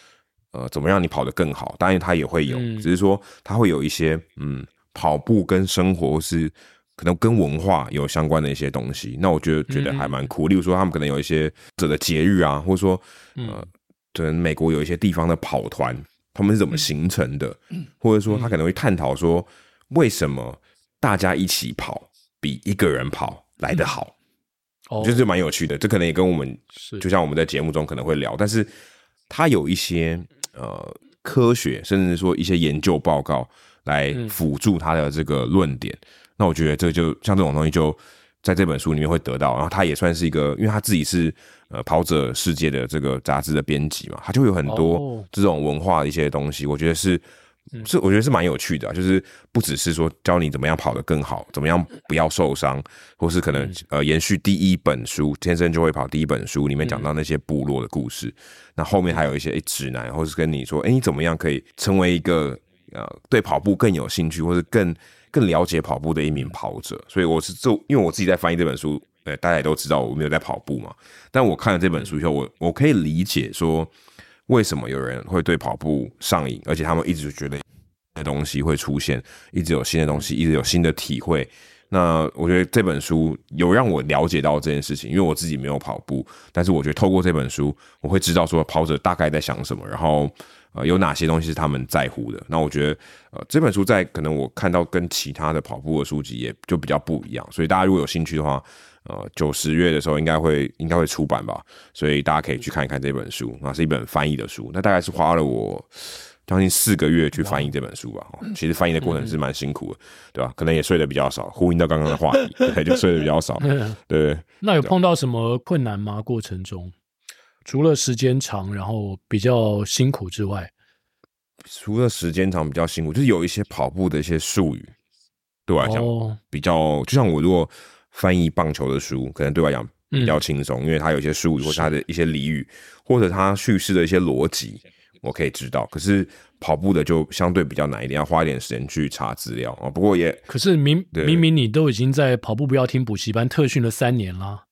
呃，怎么让你跑得更好，当然他也会有，只是说他会有一些，嗯，跑步跟生活是。可能跟文化有相关的一些东西，那我觉得觉得还蛮酷。例如说，他们可能有一些者的节日啊，或者说，呃，可能美国有一些地方的跑团，他们是怎么形成的？或者说，他可能会探讨说，为什么大家一起跑比一个人跑来得好？我觉得这蛮有趣的。这可能也跟我们，就像我们在节目中可能会聊，但是他有一些呃科学，甚至说一些研究报告来辅助他的这个论点。那我觉得这就像这种东西，就在这本书里面会得到。然后他也算是一个，因为他自己是呃跑者世界的这个杂志的编辑嘛，他就会有很多这种文化的一些东西。我觉得是是，我觉得是蛮有趣的，就是不只是说教你怎么样跑得更好，怎么样不要受伤，或是可能呃延续第一本书《天生就会跑》第一本书里面讲到那些部落的故事。那后面还有一些指南，或是跟你说，哎，你怎么样可以成为一个呃对跑步更有兴趣，或是更。更了解跑步的一名跑者，所以我是就因为我自己在翻译这本书，呃，大家也都知道我没有在跑步嘛。但我看了这本书以后，我我可以理解说为什么有人会对跑步上瘾，而且他们一直觉得的东西会出现，一直有新的东西，一直有新的体会。那我觉得这本书有让我了解到这件事情，因为我自己没有跑步，但是我觉得透过这本书，我会知道说跑者大概在想什么，然后。呃，有哪些东西是他们在乎的？那我觉得，呃，这本书在可能我看到跟其他的跑步的书籍也就比较不一样，所以大家如果有兴趣的话，呃，九十月的时候应该会应该会出版吧，所以大家可以去看一看这本书，那是一本翻译的书，那大概是花了我将近四个月去翻译这本书吧。其实翻译的过程是蛮辛苦的，对吧？可能也睡得比较少，呼应到刚刚的话题，对，就睡得比较少，对。那有碰到什么困难吗？过程中？除了时间长，然后比较辛苦之外，除了时间长比较辛苦，就是有一些跑步的一些术语，对我来讲比较，哦、就像我如果翻译棒球的书，可能对我来讲比较轻松，嗯、因为它有一些术语或者它的一些俚语，或者它叙事的一些逻辑，我可以知道。可是跑步的就相对比较难一点，要花一点时间去查资料啊。不过也，可是明明明你都已经在跑步不要听补习班特训了三年了。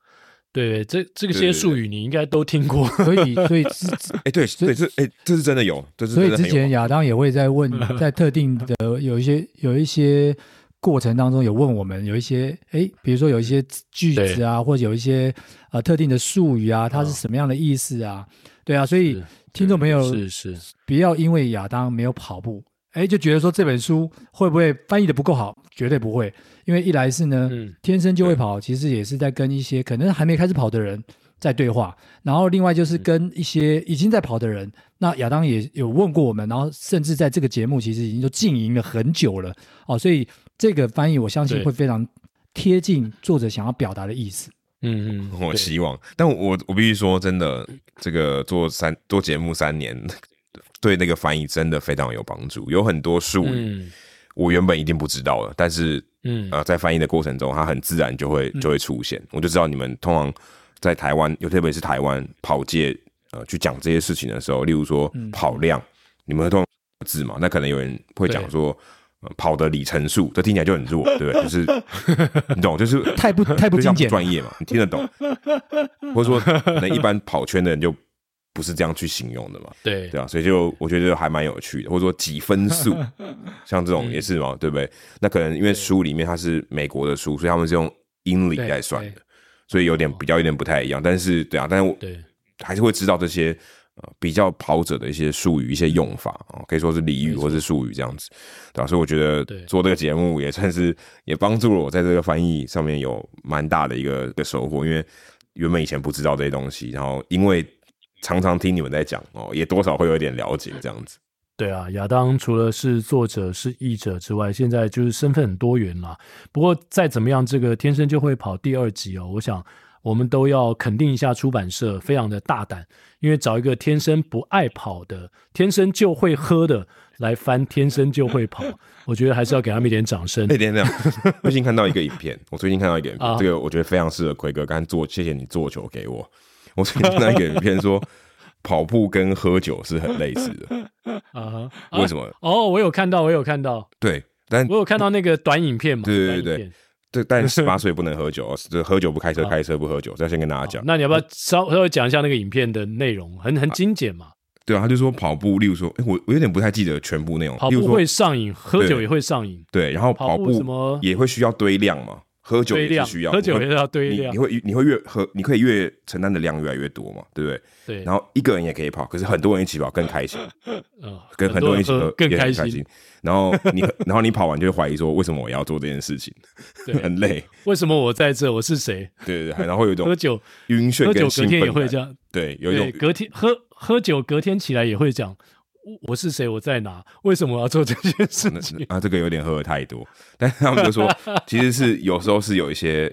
对，这这些术语你应该都听过，所以所以 哎，对对，这哎，这是真的有，这是所以之前亚当也会在问，在特定的有一些有一些过程当中有问我们有一些哎，比如说有一些句子啊，或者有一些呃特定的术语啊，它是什么样的意思啊？对啊，所以听众朋友是是。不要因为亚当没有跑步，哎，就觉得说这本书会不会翻译的不够好？绝对不会。因为一来是呢，嗯、天生就会跑，其实也是在跟一些可能还没开始跑的人在对话。然后另外就是跟一些已经在跑的人，那亚当也有问过我们，然后甚至在这个节目其实已经都经营了很久了哦，所以这个翻译我相信会非常贴近作者想要表达的意思。嗯嗯，我希望，但我我必须说，真的，这个做三做节目三年，对那个翻译真的非常有帮助，有很多术语。嗯我原本一定不知道的，但是，嗯，呃，在翻译的过程中，它很自然就会就会出现，嗯、我就知道你们通常在台湾，又特别是台湾跑界，呃，去讲这些事情的时候，例如说跑量，嗯、你们会通常字嘛？那可能有人会讲说跑的里程数，这听起来就很弱，对不对？就是 你懂，就是太不太不精简，专业嘛，你听得懂，或者说可能一般跑圈的人就。不是这样去形容的嘛？对对啊，所以就我觉得还蛮有趣的，或者说几分数，像这种也是嘛，嗯、对不对？那可能因为书里面它是美国的书，所以他们是用英里来算的，所以有点比较有点不太一样。但是对啊，但是我还是会知道这些呃比较跑者的一些术语、一些用法啊，可以说是俚语或是术语这样子，对吧、啊？所以我觉得做这个节目也算是也帮助了我在这个翻译上面有蛮大的一个一个收获，因为原本以前不知道这些东西，然后因为。常常听你们在讲哦，也多少会有点了解这样子。对啊，亚当除了是作者、是译者之外，现在就是身份很多元啦。不过再怎么样，这个天生就会跑第二集哦，我想我们都要肯定一下出版社非常的大胆，因为找一个天生不爱跑的、天生就会喝的来翻《天生就会跑》，我觉得还是要给他们一点掌声。那点这样，最近看到一个影片，我最近看到一个影片，啊、这个我觉得非常适合奎哥，刚做，谢谢你做球给我。我最近看到一个影片说，跑步跟喝酒是很类似的啊？为什么？哦，我有看到，我有看到，对，但我有看到那个短影片嘛？对对对对。这但十八岁不能喝酒，这喝酒不开车，开车不喝酒。这要先跟大家讲。那你要不要稍稍微讲一下那个影片的内容？很很精简嘛。对啊，他就说跑步，例如说，我我有点不太记得全部内容。跑步会上瘾，喝酒也会上瘾。对，然后跑步什么也会需要堆量嘛。喝酒也是需要，喝酒也是要堆量。你会你会越喝，你可以越承担的量越来越多嘛，对不对？对。然后一个人也可以跑，可是很多人一起跑更开心。嗯，跟很多人一起喝更开心。然后你 然后你跑完就会怀疑说，为什么我要做这件事情？很累。为什么我在这？我是谁？对对对。然后有一种喝酒晕眩，喝酒隔天也会这样。对，有一种隔天喝喝酒隔天起来也会讲。我是谁？我在哪？为什么我要做这件 事情？啊，这个有点喝的太多。但他们就说，其实是有时候是有一些，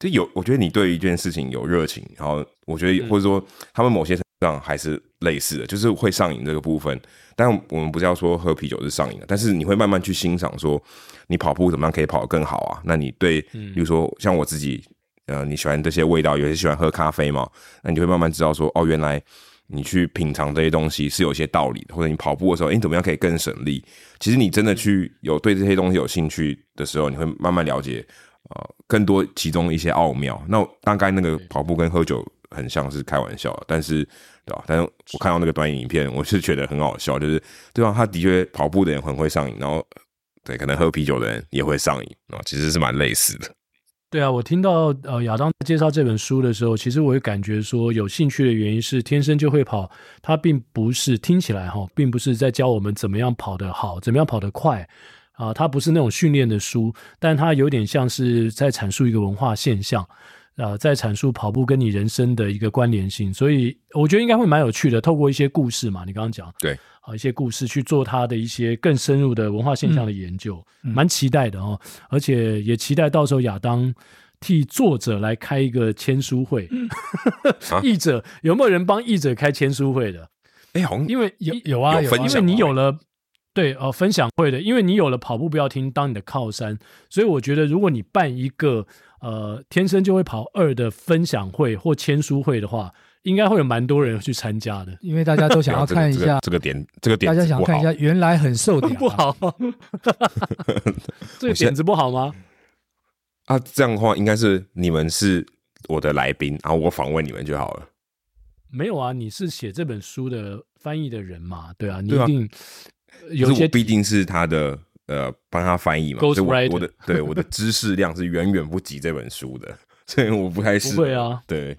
就有我觉得你对一件事情有热情，然后我觉得或者说他们某些上还是类似的，就是会上瘾这个部分。但我们不是要说喝啤酒是上瘾的，但是你会慢慢去欣赏，说你跑步怎么样可以跑得更好啊？那你对，比如说像我自己，呃，你喜欢这些味道，有些喜欢喝咖啡嘛？那你就会慢慢知道说，哦，原来。你去品尝这些东西是有些道理的，或者你跑步的时候，你怎么样可以更省力？其实你真的去有对这些东西有兴趣的时候，你会慢慢了解呃更多其中一些奥妙。那大概那个跑步跟喝酒很像是开玩笑，但是对吧？但是我看到那个短影片，我是觉得很好笑，就是对吧？他的确跑步的人很会上瘾，然后对，可能喝啤酒的人也会上瘾啊，其实是蛮类似的。对啊，我听到呃亚当介绍这本书的时候，其实我也感觉说有兴趣的原因是天生就会跑，它并不是听起来哈，并不是在教我们怎么样跑得好，怎么样跑得快啊，它不是那种训练的书，但它有点像是在阐述一个文化现象啊，在阐述跑步跟你人生的一个关联性，所以我觉得应该会蛮有趣的，透过一些故事嘛，你刚刚讲对。啊，一些故事去做他的一些更深入的文化现象的研究，嗯、蛮期待的哦。而且也期待到时候亚当替作者来开一个签书会。译、嗯、者有没有人帮译者开签书会的？哎，好像因为有有啊，有，因为你有了对哦、呃、分享会的，因为你有了跑步不要听当你的靠山，所以我觉得如果你办一个呃天生就会跑二的分享会或签书会的话。应该会有蛮多人去参加的，因为大家都想要看一下这个点，这个点，大家想看一下原来很瘦的 不好，这个点子不好吗？啊，这样的话应该是你们是我的来宾，然后我访问你们就好了。没有啊，你是写这本书的翻译的人嘛？对啊，你一定有些毕竟是他的呃，帮他翻译嘛，所以我的对我的 知识量是远远不及这本书的，所以我不太适合。不会啊，对。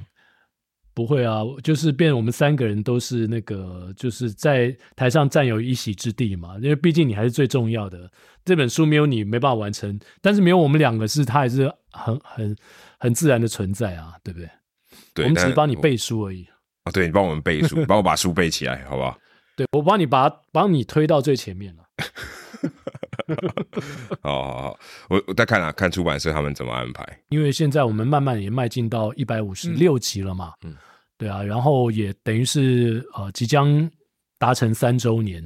不会啊，就是变我们三个人都是那个，就是在台上占有一席之地嘛。因为毕竟你还是最重要的，这本书没有你没办法完成，但是没有我们两个是，它还是很很很自然的存在啊，对不对？对，我们只是帮你背书而已。啊，对，你帮我们背书，帮我把书背起来，好不好？对，我帮你把帮你推到最前面了。好好好，我我再看啊，看出版社他们怎么安排。因为现在我们慢慢也迈进到一百五十六集了嘛。嗯。对啊，然后也等于是呃即将达成三周年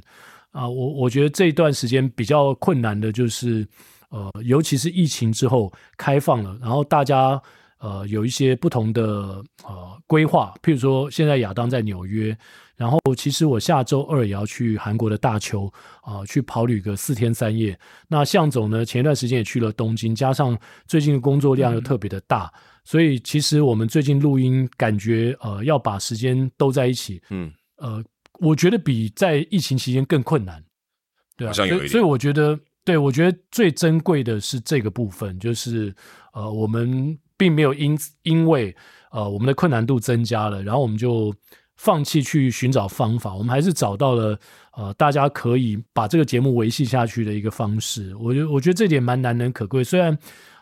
啊，我我觉得这一段时间比较困难的就是呃，尤其是疫情之后开放了，然后大家呃有一些不同的呃规划，譬如说现在亚当在纽约，然后其实我下周二也要去韩国的大邱啊、呃、去跑旅个四天三夜，那向总呢前一段时间也去了东京，加上最近的工作量又特别的大。嗯所以其实我们最近录音，感觉呃要把时间都在一起，嗯，呃，我觉得比在疫情期间更困难，对啊，所以所以我觉得，对，我觉得最珍贵的是这个部分，就是呃，我们并没有因因为呃我们的困难度增加了，然后我们就放弃去寻找方法，我们还是找到了呃大家可以把这个节目维系下去的一个方式。我觉得我觉得这点蛮难能可贵，虽然。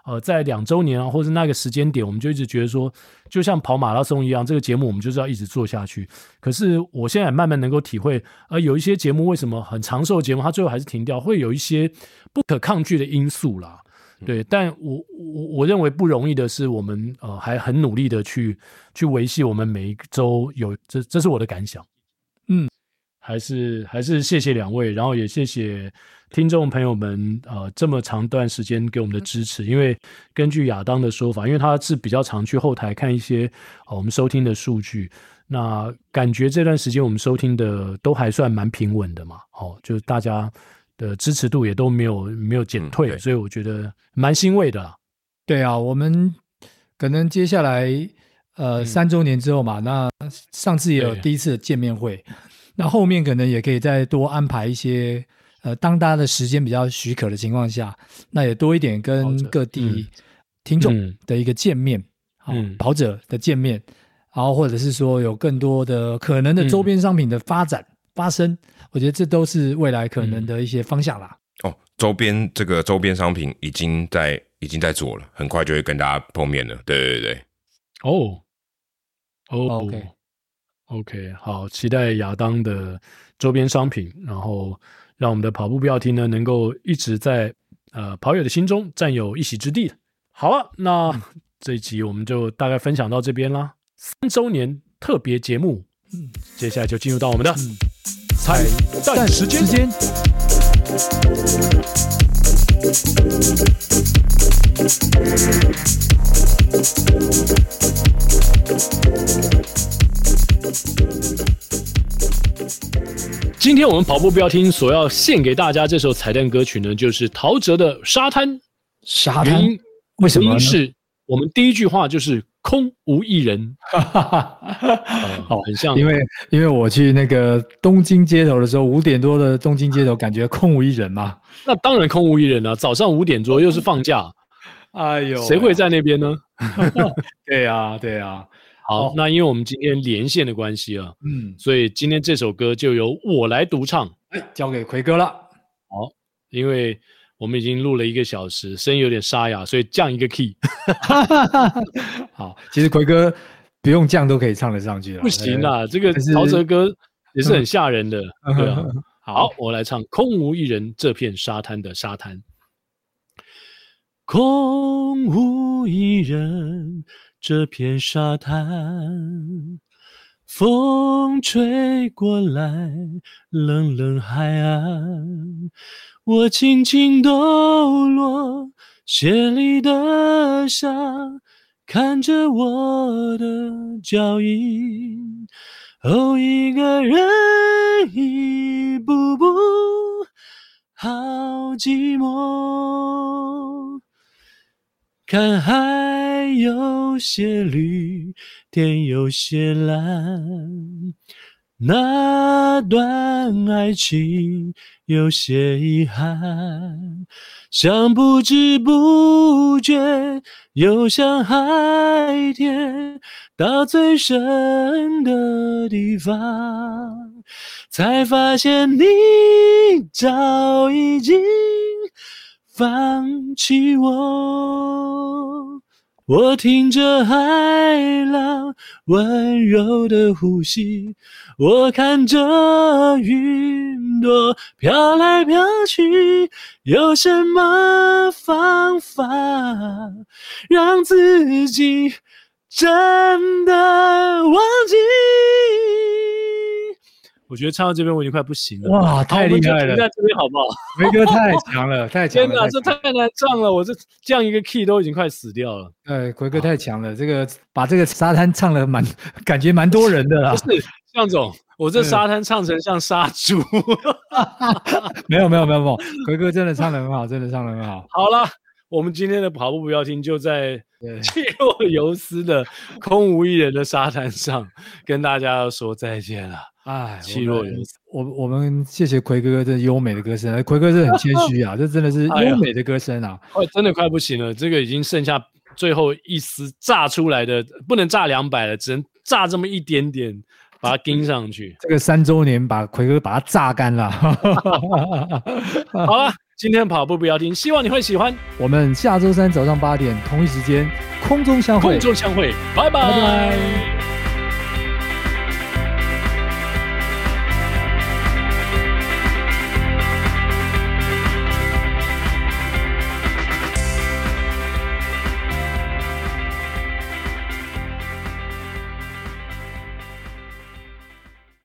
呃，在两周年啊，或者那个时间点，我们就一直觉得说，就像跑马拉松一样，这个节目我们就是要一直做下去。可是我现在慢慢能够体会，呃，有一些节目为什么很长寿的节目，它最后还是停掉，会有一些不可抗拒的因素啦。对，但我我我认为不容易的是，我们呃还很努力的去去维系我们每一周有，这这是我的感想。嗯，还是还是谢谢两位，然后也谢谢听众朋友们，呃，这么长段时间给我们的支持。因为根据亚当的说法，因为他是比较常去后台看一些、呃、我们收听的数据，那感觉这段时间我们收听的都还算蛮平稳的嘛，哦，就是大家的支持度也都没有没有减退，嗯、所以我觉得蛮欣慰的。对啊，我们可能接下来呃、嗯、三周年之后嘛，那上次也有第一次见面会。那后面可能也可以再多安排一些，呃，当大家的时间比较许可的情况下，那也多一点跟各地听众的一个见面，嗯，跑者的见面，然后或者是说有更多的可能的周边商品的发展发生，我觉得这都是未来可能的一些方向啦。哦，周边这个周边商品已经在已经在做了，很快就会跟大家碰面了。对对对，哦，哦，OK。OK，好，期待亚当的周边商品，然后让我们的跑步标题呢，能够一直在呃跑友的心中占有一席之地。好了，那 这一集我们就大概分享到这边啦。三周年特别节目，嗯，接下来就进入到我们的彩蛋时间。今天我们跑步不要停所要献给大家这首彩蛋歌曲呢，就是陶喆的沙滩。沙滩为什么？是我们第一句话就是空无一人。好，很像。因为因为我去那个东京街头的时候，五点多的东京街头，感觉空无一人嘛。那当然空无一人了，啊，早上五点多又是放假。哎呦，谁会在那边呢？对呀，对呀。好，那因为我们今天连线的关系啊，嗯，所以今天这首歌就由我来独唱，哎，交给奎哥了。好，因为我们已经录了一个小时，声音有点沙哑，所以降一个 key。好，其实奎哥不用降都可以唱得上去了。不行啊，这个陶喆歌 也是很吓人的。对啊，好，我来唱《空无一人这片沙滩的沙滩》，空无一人。这片沙滩，风吹过来，冷冷海岸，我轻轻抖落鞋里的沙，看着我的脚印，哦，一个人一步步，好寂寞。看海有些绿，天有些蓝，那段爱情有些遗憾，像不知不觉游向海天，到最深的地方，才发现你早已经。放弃我，我听着海浪温柔的呼吸，我看着云朵飘来飘去，有什么方法让自己真的忘记？我觉得唱到这边我已经快不行了。哇，太厉害了！停在这边好不好？魁哥太强了，太强了！天哪，这太难唱了，我这降一个 key 都已经快死掉了。哎，奎哥太强了，这个把这个沙滩唱了蛮，感觉蛮多人的啦。不是，向总，我这沙滩唱成像杀猪。没有没有没有没有，奎哥真的唱得很好，真的唱得很好。好了，我们今天的跑步不要停，就在气若游丝的空无一人的沙滩上，跟大家要说再见了。哎，气若游丝。我我们谢谢奎哥哥这优美的歌声，奎哥是很谦虚啊，这真的是优美的歌声啊，快真的快不行了，这个已经剩下最后一丝炸出来的，不能炸两百了，只能炸这么一点点，把它盯上去。这个三周年把奎哥把它榨干了。好了，今天跑步不要停，希望你会喜欢。我们下周三早上八点同一时间空中相会，空中相会，拜拜。拜拜。